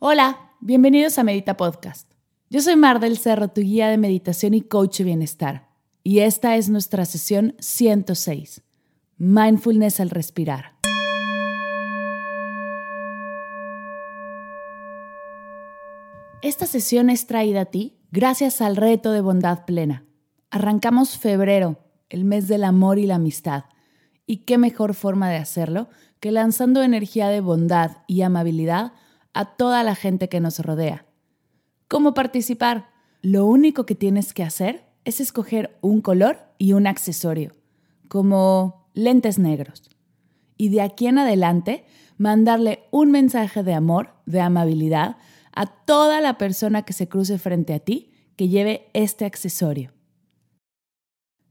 Hola, bienvenidos a Medita Podcast. Yo soy Mar del Cerro, tu guía de meditación y coach de bienestar. Y esta es nuestra sesión 106, Mindfulness al respirar. Esta sesión es traída a ti gracias al reto de bondad plena. Arrancamos febrero, el mes del amor y la amistad. ¿Y qué mejor forma de hacerlo que lanzando energía de bondad y amabilidad a toda la gente que nos rodea? ¿Cómo participar? Lo único que tienes que hacer es escoger un color y un accesorio, como lentes negros. Y de aquí en adelante, mandarle un mensaje de amor, de amabilidad, a toda la persona que se cruce frente a ti que lleve este accesorio.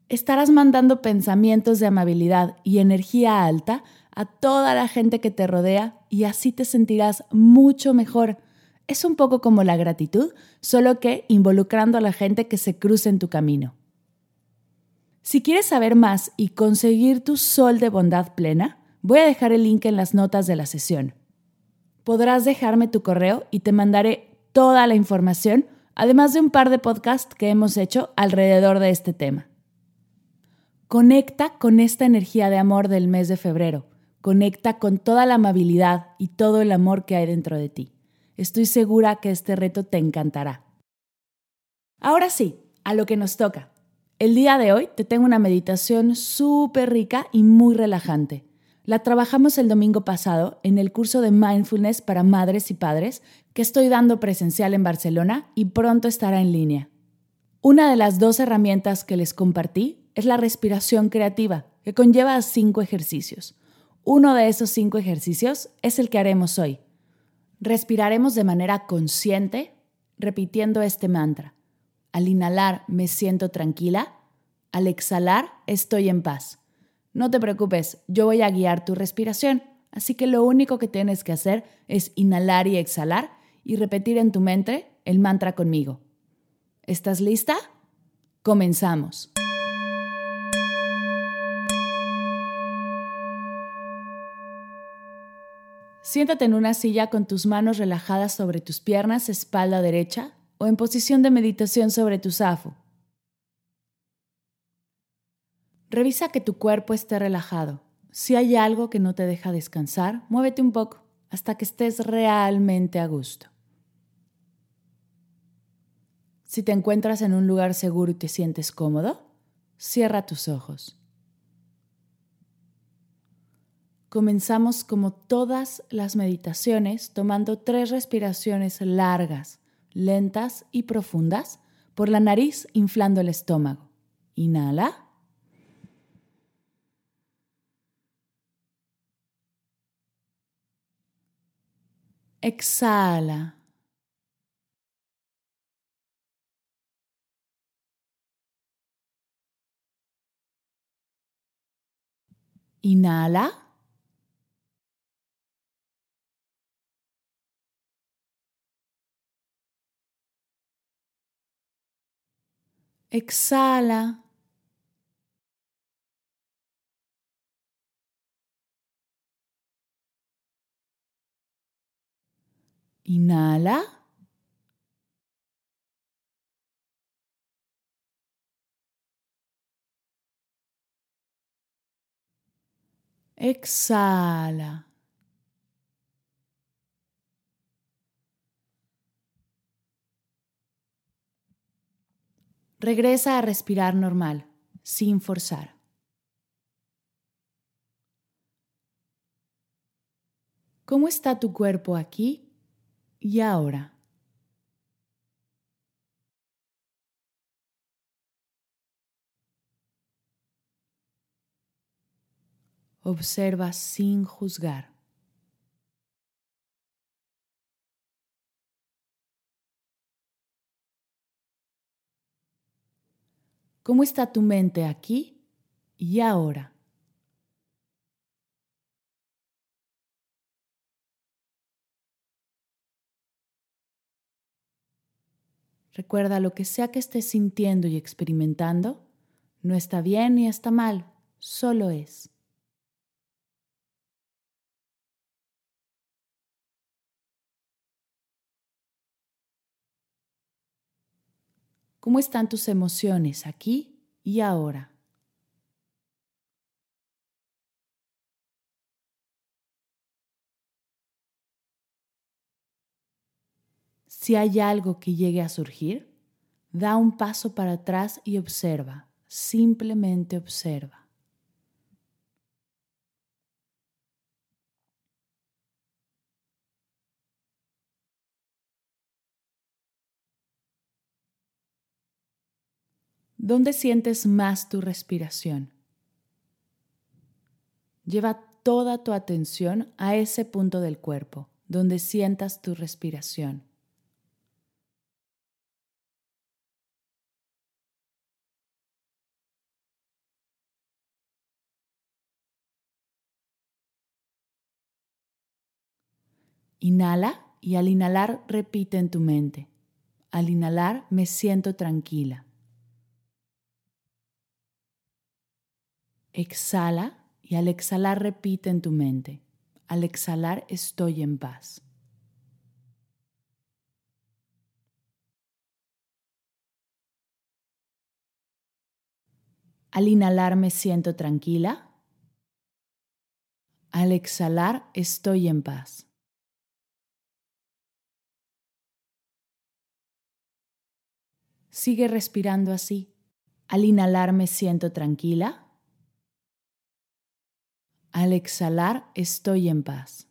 Estarás mandando pensamientos de amabilidad y energía alta a toda la gente que te rodea y así te sentirás mucho mejor. Es un poco como la gratitud, solo que involucrando a la gente que se cruce en tu camino. Si quieres saber más y conseguir tu sol de bondad plena, voy a dejar el link en las notas de la sesión podrás dejarme tu correo y te mandaré toda la información, además de un par de podcasts que hemos hecho alrededor de este tema. Conecta con esta energía de amor del mes de febrero. Conecta con toda la amabilidad y todo el amor que hay dentro de ti. Estoy segura que este reto te encantará. Ahora sí, a lo que nos toca. El día de hoy te tengo una meditación súper rica y muy relajante. La trabajamos el domingo pasado en el curso de mindfulness para madres y padres que estoy dando presencial en Barcelona y pronto estará en línea. Una de las dos herramientas que les compartí es la respiración creativa, que conlleva cinco ejercicios. Uno de esos cinco ejercicios es el que haremos hoy. Respiraremos de manera consciente, repitiendo este mantra. Al inhalar me siento tranquila, al exhalar estoy en paz. No te preocupes, yo voy a guiar tu respiración, así que lo único que tienes que hacer es inhalar y exhalar y repetir en tu mente el mantra conmigo. ¿Estás lista? Comenzamos. Siéntate en una silla con tus manos relajadas sobre tus piernas, espalda derecha, o en posición de meditación sobre tu zafo. Revisa que tu cuerpo esté relajado. Si hay algo que no te deja descansar, muévete un poco hasta que estés realmente a gusto. Si te encuentras en un lugar seguro y te sientes cómodo, cierra tus ojos. Comenzamos como todas las meditaciones tomando tres respiraciones largas, lentas y profundas por la nariz inflando el estómago. Inhala. Exhala. Inhala. Exhala. Inhala. Exhala. Regresa a respirar normal, sin forzar. ¿Cómo está tu cuerpo aquí y ahora. Observa sin juzgar. ¿Cómo está tu mente aquí y ahora? Recuerda lo que sea que estés sintiendo y experimentando, no está bien ni está mal, solo es. ¿Cómo están tus emociones aquí y ahora? Si hay algo que llegue a surgir, da un paso para atrás y observa, simplemente observa. ¿Dónde sientes más tu respiración? Lleva toda tu atención a ese punto del cuerpo, donde sientas tu respiración. Inhala y al inhalar repite en tu mente. Al inhalar me siento tranquila. Exhala y al exhalar repite en tu mente. Al exhalar estoy en paz. Al inhalar me siento tranquila. Al exhalar estoy en paz. Sigue respirando así. Al inhalar me siento tranquila. Al exhalar estoy en paz.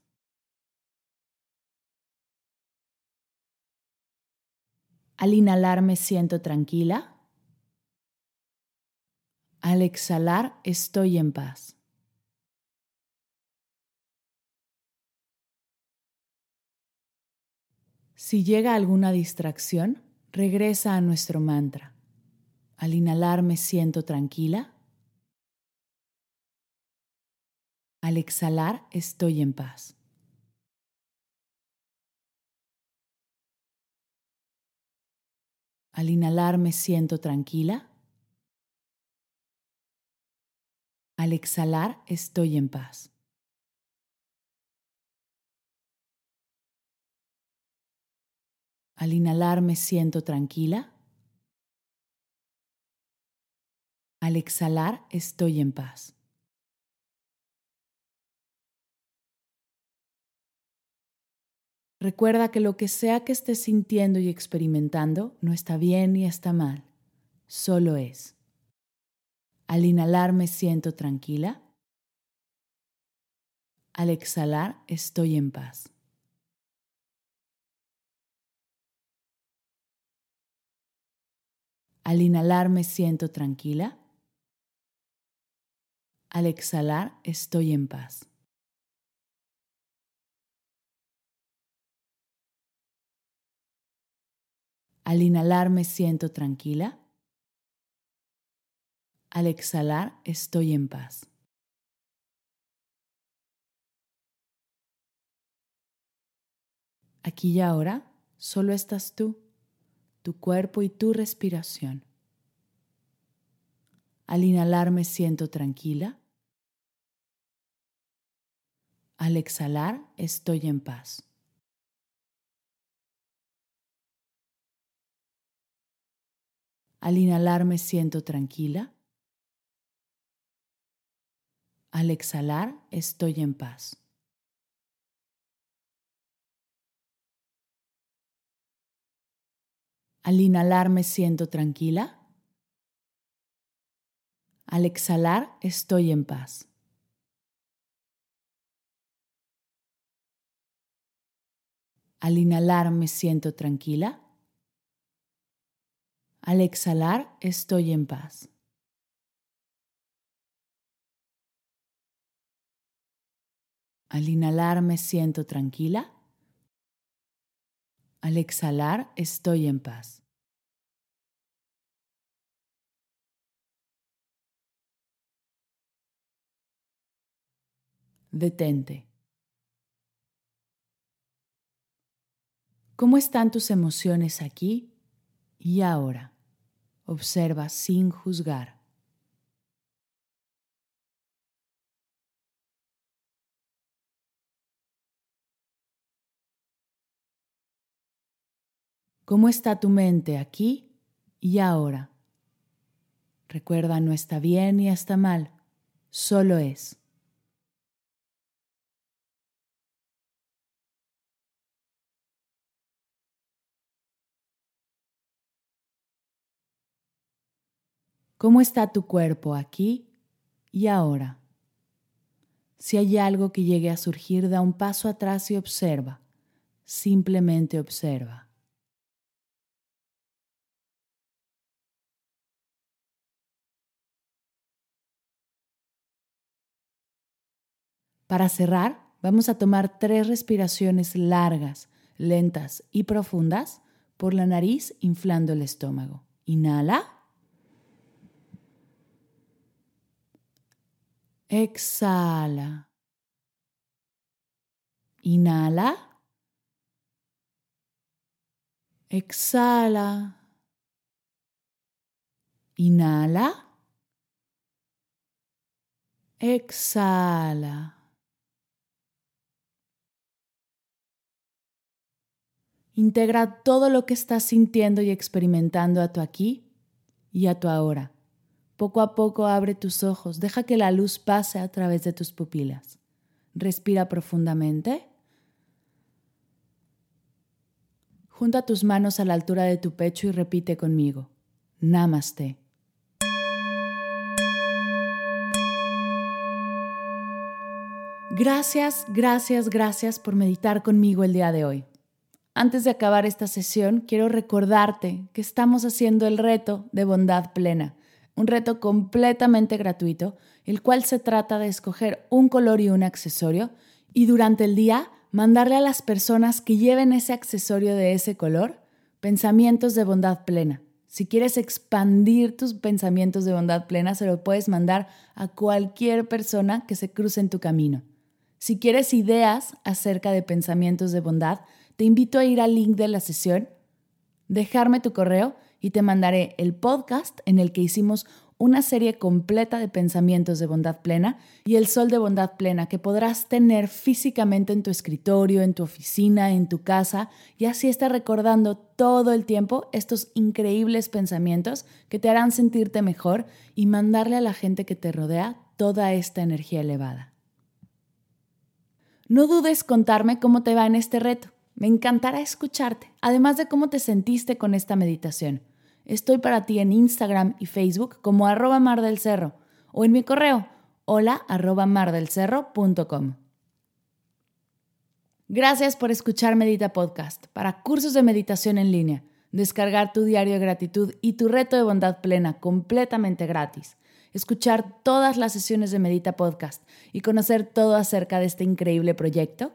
Al inhalar me siento tranquila. Al exhalar estoy en paz. Si llega alguna distracción, Regresa a nuestro mantra. Al inhalar me siento tranquila. Al exhalar estoy en paz. Al inhalar me siento tranquila. Al exhalar estoy en paz. Al inhalar me siento tranquila. Al exhalar estoy en paz. Recuerda que lo que sea que estés sintiendo y experimentando no está bien ni está mal, solo es. Al inhalar me siento tranquila. Al exhalar estoy en paz. Al inhalar me siento tranquila. Al exhalar estoy en paz. Al inhalar me siento tranquila. Al exhalar estoy en paz. Aquí y ahora solo estás tú tu cuerpo y tu respiración. Al inhalar me siento tranquila. Al exhalar estoy en paz. Al inhalar me siento tranquila. Al exhalar estoy en paz. Al inhalar me siento tranquila. Al exhalar estoy en paz. Al inhalar me siento tranquila. Al exhalar, estoy en paz. Al inhalar me siento tranquila. Al exhalar estoy en paz. Detente. ¿Cómo están tus emociones aquí y ahora? Observa sin juzgar. ¿Cómo está tu mente aquí y ahora? Recuerda, no está bien ni está mal, solo es. ¿Cómo está tu cuerpo aquí y ahora? Si hay algo que llegue a surgir, da un paso atrás y observa. Simplemente observa. Para cerrar, vamos a tomar tres respiraciones largas, lentas y profundas por la nariz inflando el estómago. Inhala. Exhala. Inhala. Exhala. Inhala. Exhala. Integra todo lo que estás sintiendo y experimentando a tu aquí y a tu ahora. Poco a poco abre tus ojos, deja que la luz pase a través de tus pupilas. Respira profundamente. Junta tus manos a la altura de tu pecho y repite conmigo. Namaste. Gracias, gracias, gracias por meditar conmigo el día de hoy. Antes de acabar esta sesión, quiero recordarte que estamos haciendo el reto de bondad plena un reto completamente gratuito, el cual se trata de escoger un color y un accesorio y durante el día mandarle a las personas que lleven ese accesorio de ese color pensamientos de bondad plena. Si quieres expandir tus pensamientos de bondad plena, se lo puedes mandar a cualquier persona que se cruce en tu camino. Si quieres ideas acerca de pensamientos de bondad, te invito a ir al link de la sesión, dejarme tu correo y te mandaré el podcast en el que hicimos una serie completa de pensamientos de bondad plena y el sol de bondad plena que podrás tener físicamente en tu escritorio, en tu oficina, en tu casa y así estar recordando todo el tiempo estos increíbles pensamientos que te harán sentirte mejor y mandarle a la gente que te rodea toda esta energía elevada. No dudes contarme cómo te va en este reto. Me encantará escucharte, además de cómo te sentiste con esta meditación. Estoy para ti en Instagram y Facebook como arroba mar del cerro o en mi correo hola arroba mardelcerro.com. Gracias por escuchar Medita Podcast para cursos de meditación en línea, descargar tu diario de gratitud y tu reto de bondad plena completamente gratis, escuchar todas las sesiones de Medita Podcast y conocer todo acerca de este increíble proyecto